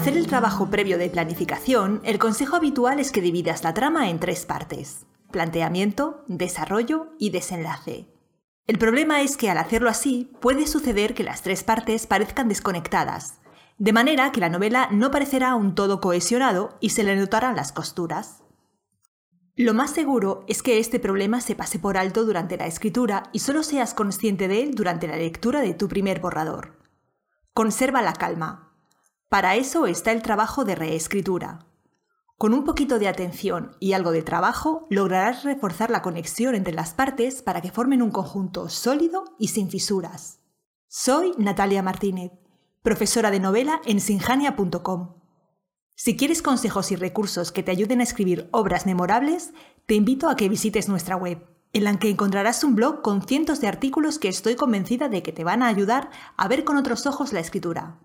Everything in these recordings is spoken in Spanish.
hacer el trabajo previo de planificación, el consejo habitual es que dividas la trama en tres partes. Planteamiento, desarrollo y desenlace. El problema es que al hacerlo así, puede suceder que las tres partes parezcan desconectadas, de manera que la novela no parecerá un todo cohesionado y se le notarán las costuras. Lo más seguro es que este problema se pase por alto durante la escritura y solo seas consciente de él durante la lectura de tu primer borrador. Conserva la calma, para eso está el trabajo de reescritura. Con un poquito de atención y algo de trabajo, lograrás reforzar la conexión entre las partes para que formen un conjunto sólido y sin fisuras. Soy Natalia Martínez, profesora de novela en sinjania.com. Si quieres consejos y recursos que te ayuden a escribir obras memorables, te invito a que visites nuestra web, en la que encontrarás un blog con cientos de artículos que estoy convencida de que te van a ayudar a ver con otros ojos la escritura.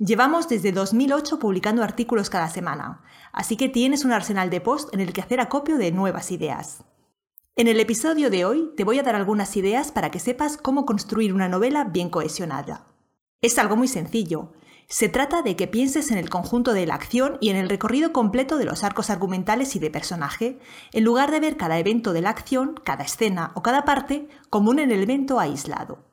Llevamos desde 2008 publicando artículos cada semana, así que tienes un arsenal de post en el que hacer acopio de nuevas ideas. En el episodio de hoy te voy a dar algunas ideas para que sepas cómo construir una novela bien cohesionada. Es algo muy sencillo. Se trata de que pienses en el conjunto de la acción y en el recorrido completo de los arcos argumentales y de personaje, en lugar de ver cada evento de la acción, cada escena o cada parte como un elemento aislado.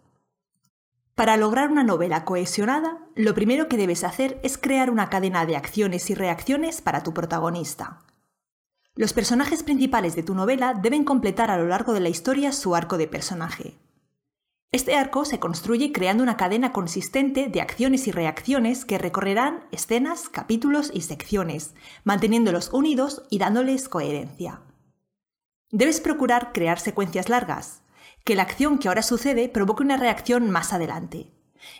Para lograr una novela cohesionada, lo primero que debes hacer es crear una cadena de acciones y reacciones para tu protagonista. Los personajes principales de tu novela deben completar a lo largo de la historia su arco de personaje. Este arco se construye creando una cadena consistente de acciones y reacciones que recorrerán escenas, capítulos y secciones, manteniéndolos unidos y dándoles coherencia. Debes procurar crear secuencias largas, que la acción que ahora sucede provoque una reacción más adelante.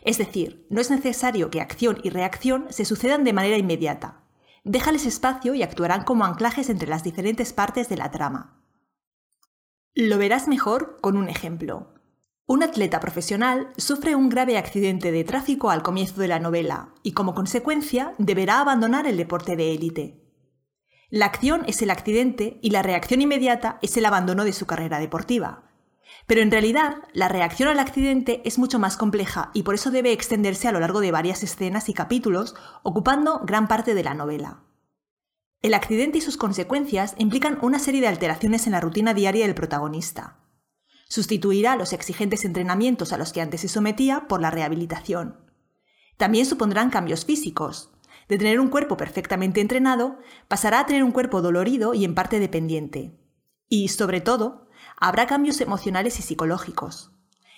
Es decir, no es necesario que acción y reacción se sucedan de manera inmediata. Déjales espacio y actuarán como anclajes entre las diferentes partes de la trama. Lo verás mejor con un ejemplo. Un atleta profesional sufre un grave accidente de tráfico al comienzo de la novela y como consecuencia deberá abandonar el deporte de élite. La acción es el accidente y la reacción inmediata es el abandono de su carrera deportiva. Pero en realidad, la reacción al accidente es mucho más compleja y por eso debe extenderse a lo largo de varias escenas y capítulos, ocupando gran parte de la novela. El accidente y sus consecuencias implican una serie de alteraciones en la rutina diaria del protagonista. Sustituirá los exigentes entrenamientos a los que antes se sometía por la rehabilitación. También supondrán cambios físicos. De tener un cuerpo perfectamente entrenado, pasará a tener un cuerpo dolorido y en parte dependiente. Y, sobre todo, habrá cambios emocionales y psicológicos.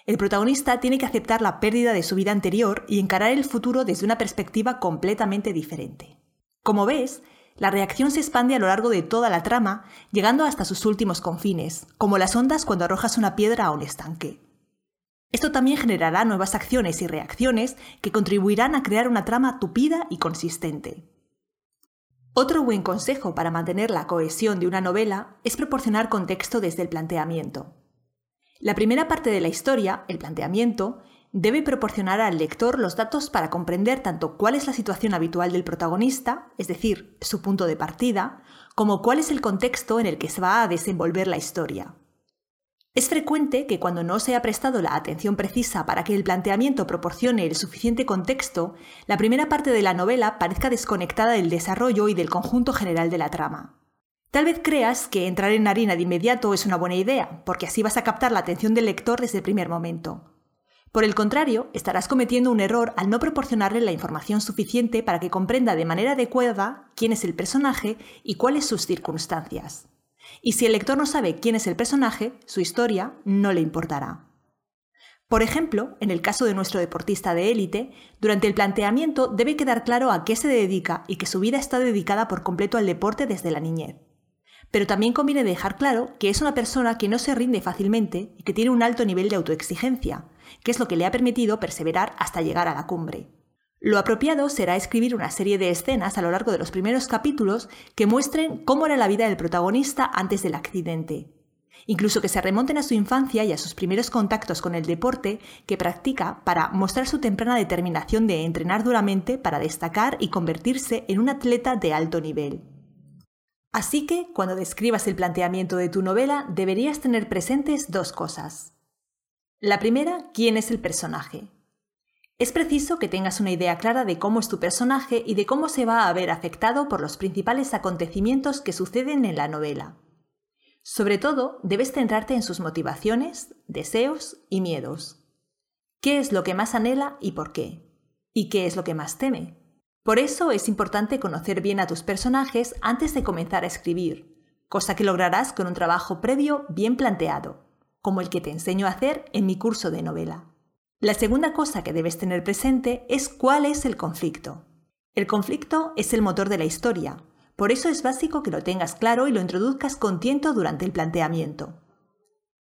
El protagonista tiene que aceptar la pérdida de su vida anterior y encarar el futuro desde una perspectiva completamente diferente. Como ves, la reacción se expande a lo largo de toda la trama, llegando hasta sus últimos confines, como las ondas cuando arrojas una piedra a un estanque. Esto también generará nuevas acciones y reacciones que contribuirán a crear una trama tupida y consistente. Otro buen consejo para mantener la cohesión de una novela es proporcionar contexto desde el planteamiento. La primera parte de la historia, el planteamiento, debe proporcionar al lector los datos para comprender tanto cuál es la situación habitual del protagonista, es decir, su punto de partida, como cuál es el contexto en el que se va a desenvolver la historia. Es frecuente que cuando no se ha prestado la atención precisa para que el planteamiento proporcione el suficiente contexto, la primera parte de la novela parezca desconectada del desarrollo y del conjunto general de la trama. Tal vez creas que entrar en harina de inmediato es una buena idea, porque así vas a captar la atención del lector desde el primer momento. Por el contrario, estarás cometiendo un error al no proporcionarle la información suficiente para que comprenda de manera adecuada quién es el personaje y cuáles sus circunstancias. Y si el lector no sabe quién es el personaje, su historia no le importará. Por ejemplo, en el caso de nuestro deportista de élite, durante el planteamiento debe quedar claro a qué se dedica y que su vida está dedicada por completo al deporte desde la niñez. Pero también conviene dejar claro que es una persona que no se rinde fácilmente y que tiene un alto nivel de autoexigencia, que es lo que le ha permitido perseverar hasta llegar a la cumbre. Lo apropiado será escribir una serie de escenas a lo largo de los primeros capítulos que muestren cómo era la vida del protagonista antes del accidente. Incluso que se remonten a su infancia y a sus primeros contactos con el deporte que practica para mostrar su temprana determinación de entrenar duramente para destacar y convertirse en un atleta de alto nivel. Así que, cuando describas el planteamiento de tu novela, deberías tener presentes dos cosas. La primera, quién es el personaje. Es preciso que tengas una idea clara de cómo es tu personaje y de cómo se va a ver afectado por los principales acontecimientos que suceden en la novela. Sobre todo, debes centrarte en sus motivaciones, deseos y miedos. ¿Qué es lo que más anhela y por qué? ¿Y qué es lo que más teme? Por eso es importante conocer bien a tus personajes antes de comenzar a escribir, cosa que lograrás con un trabajo previo bien planteado, como el que te enseño a hacer en mi curso de novela. La segunda cosa que debes tener presente es cuál es el conflicto. El conflicto es el motor de la historia, por eso es básico que lo tengas claro y lo introduzcas con tiento durante el planteamiento.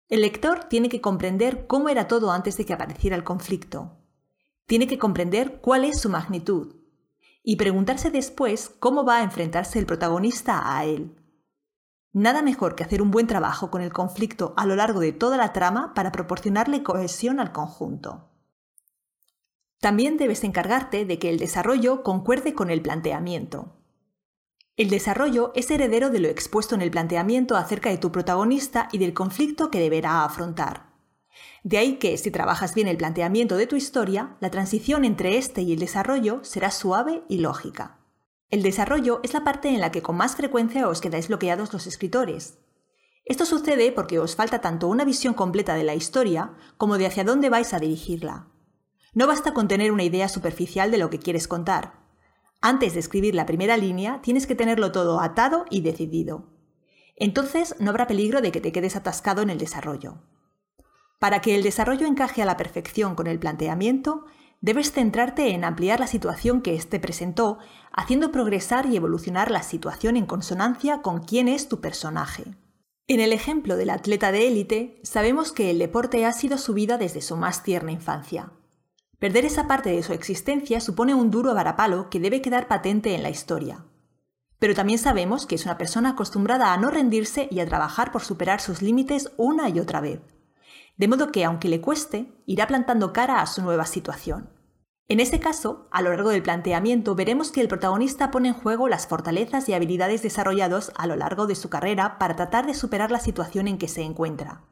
El lector tiene que comprender cómo era todo antes de que apareciera el conflicto. Tiene que comprender cuál es su magnitud y preguntarse después cómo va a enfrentarse el protagonista a él. Nada mejor que hacer un buen trabajo con el conflicto a lo largo de toda la trama para proporcionarle cohesión al conjunto. También debes encargarte de que el desarrollo concuerde con el planteamiento. El desarrollo es heredero de lo expuesto en el planteamiento acerca de tu protagonista y del conflicto que deberá afrontar. De ahí que, si trabajas bien el planteamiento de tu historia, la transición entre este y el desarrollo será suave y lógica. El desarrollo es la parte en la que con más frecuencia os quedáis bloqueados los escritores. Esto sucede porque os falta tanto una visión completa de la historia como de hacia dónde vais a dirigirla. No basta con tener una idea superficial de lo que quieres contar. Antes de escribir la primera línea, tienes que tenerlo todo atado y decidido. Entonces no habrá peligro de que te quedes atascado en el desarrollo. Para que el desarrollo encaje a la perfección con el planteamiento, debes centrarte en ampliar la situación que éste presentó, haciendo progresar y evolucionar la situación en consonancia con quién es tu personaje. En el ejemplo del atleta de élite, sabemos que el deporte ha sido su vida desde su más tierna infancia. Perder esa parte de su existencia supone un duro varapalo que debe quedar patente en la historia. Pero también sabemos que es una persona acostumbrada a no rendirse y a trabajar por superar sus límites una y otra vez. De modo que, aunque le cueste, irá plantando cara a su nueva situación. En ese caso, a lo largo del planteamiento veremos que el protagonista pone en juego las fortalezas y habilidades desarrollados a lo largo de su carrera para tratar de superar la situación en que se encuentra.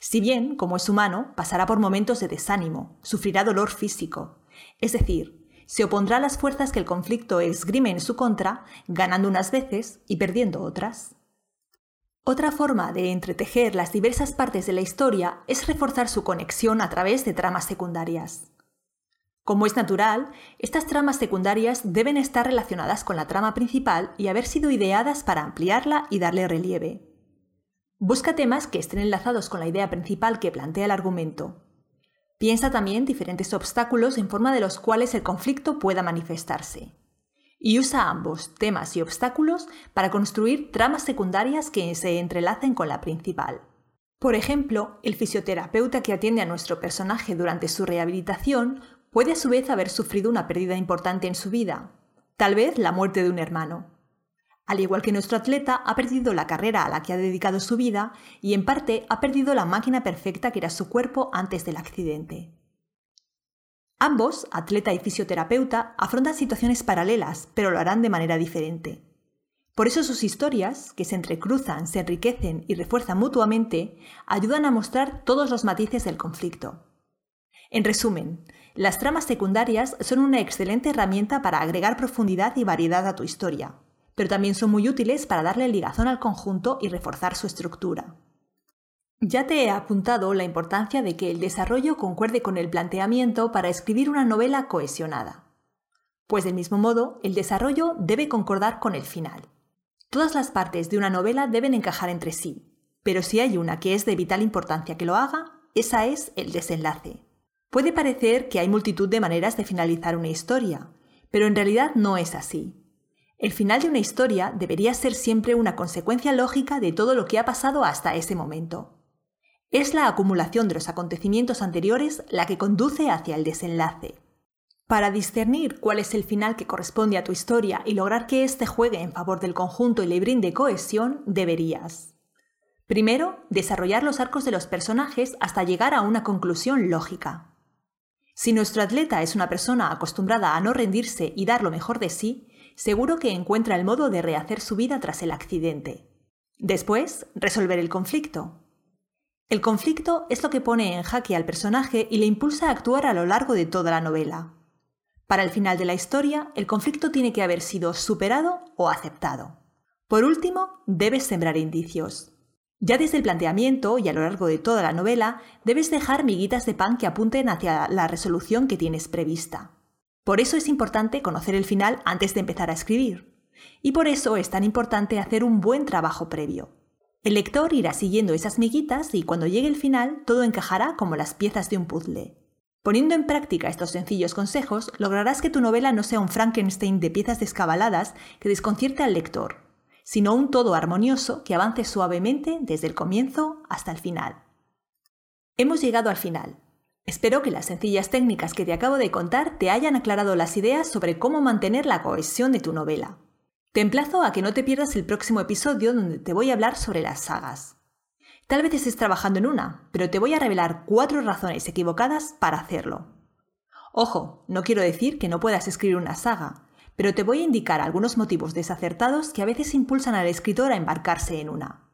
Si bien, como es humano, pasará por momentos de desánimo, sufrirá dolor físico. Es decir, se opondrá a las fuerzas que el conflicto esgrime en su contra, ganando unas veces y perdiendo otras. Otra forma de entretejer las diversas partes de la historia es reforzar su conexión a través de tramas secundarias. Como es natural, estas tramas secundarias deben estar relacionadas con la trama principal y haber sido ideadas para ampliarla y darle relieve. Busca temas que estén enlazados con la idea principal que plantea el argumento. Piensa también diferentes obstáculos en forma de los cuales el conflicto pueda manifestarse. Y usa ambos, temas y obstáculos, para construir tramas secundarias que se entrelacen con la principal. Por ejemplo, el fisioterapeuta que atiende a nuestro personaje durante su rehabilitación puede a su vez haber sufrido una pérdida importante en su vida, tal vez la muerte de un hermano. Al igual que nuestro atleta, ha perdido la carrera a la que ha dedicado su vida y en parte ha perdido la máquina perfecta que era su cuerpo antes del accidente. Ambos, atleta y fisioterapeuta, afrontan situaciones paralelas, pero lo harán de manera diferente. Por eso sus historias, que se entrecruzan, se enriquecen y refuerzan mutuamente, ayudan a mostrar todos los matices del conflicto. En resumen, las tramas secundarias son una excelente herramienta para agregar profundidad y variedad a tu historia, pero también son muy útiles para darle ligazón al conjunto y reforzar su estructura. Ya te he apuntado la importancia de que el desarrollo concuerde con el planteamiento para escribir una novela cohesionada. Pues del mismo modo, el desarrollo debe concordar con el final. Todas las partes de una novela deben encajar entre sí, pero si hay una que es de vital importancia que lo haga, esa es el desenlace. Puede parecer que hay multitud de maneras de finalizar una historia, pero en realidad no es así. El final de una historia debería ser siempre una consecuencia lógica de todo lo que ha pasado hasta ese momento. Es la acumulación de los acontecimientos anteriores la que conduce hacia el desenlace. Para discernir cuál es el final que corresponde a tu historia y lograr que éste juegue en favor del conjunto y le brinde cohesión, deberías. Primero, desarrollar los arcos de los personajes hasta llegar a una conclusión lógica. Si nuestro atleta es una persona acostumbrada a no rendirse y dar lo mejor de sí, seguro que encuentra el modo de rehacer su vida tras el accidente. Después, resolver el conflicto. El conflicto es lo que pone en jaque al personaje y le impulsa a actuar a lo largo de toda la novela. Para el final de la historia, el conflicto tiene que haber sido superado o aceptado. Por último, debes sembrar indicios. Ya desde el planteamiento y a lo largo de toda la novela, debes dejar miguitas de pan que apunten hacia la resolución que tienes prevista. Por eso es importante conocer el final antes de empezar a escribir. Y por eso es tan importante hacer un buen trabajo previo. El lector irá siguiendo esas miguitas y cuando llegue el final todo encajará como las piezas de un puzzle. Poniendo en práctica estos sencillos consejos, lograrás que tu novela no sea un Frankenstein de piezas descabaladas que desconcierte al lector, sino un todo armonioso que avance suavemente desde el comienzo hasta el final. Hemos llegado al final. Espero que las sencillas técnicas que te acabo de contar te hayan aclarado las ideas sobre cómo mantener la cohesión de tu novela. Te emplazo a que no te pierdas el próximo episodio donde te voy a hablar sobre las sagas. Tal vez estés trabajando en una, pero te voy a revelar cuatro razones equivocadas para hacerlo. Ojo, no quiero decir que no puedas escribir una saga, pero te voy a indicar algunos motivos desacertados que a veces impulsan al escritor a embarcarse en una.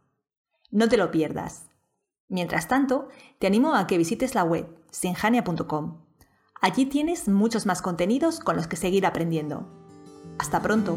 No te lo pierdas. Mientras tanto, te animo a que visites la web sinjania.com. Allí tienes muchos más contenidos con los que seguir aprendiendo. Hasta pronto.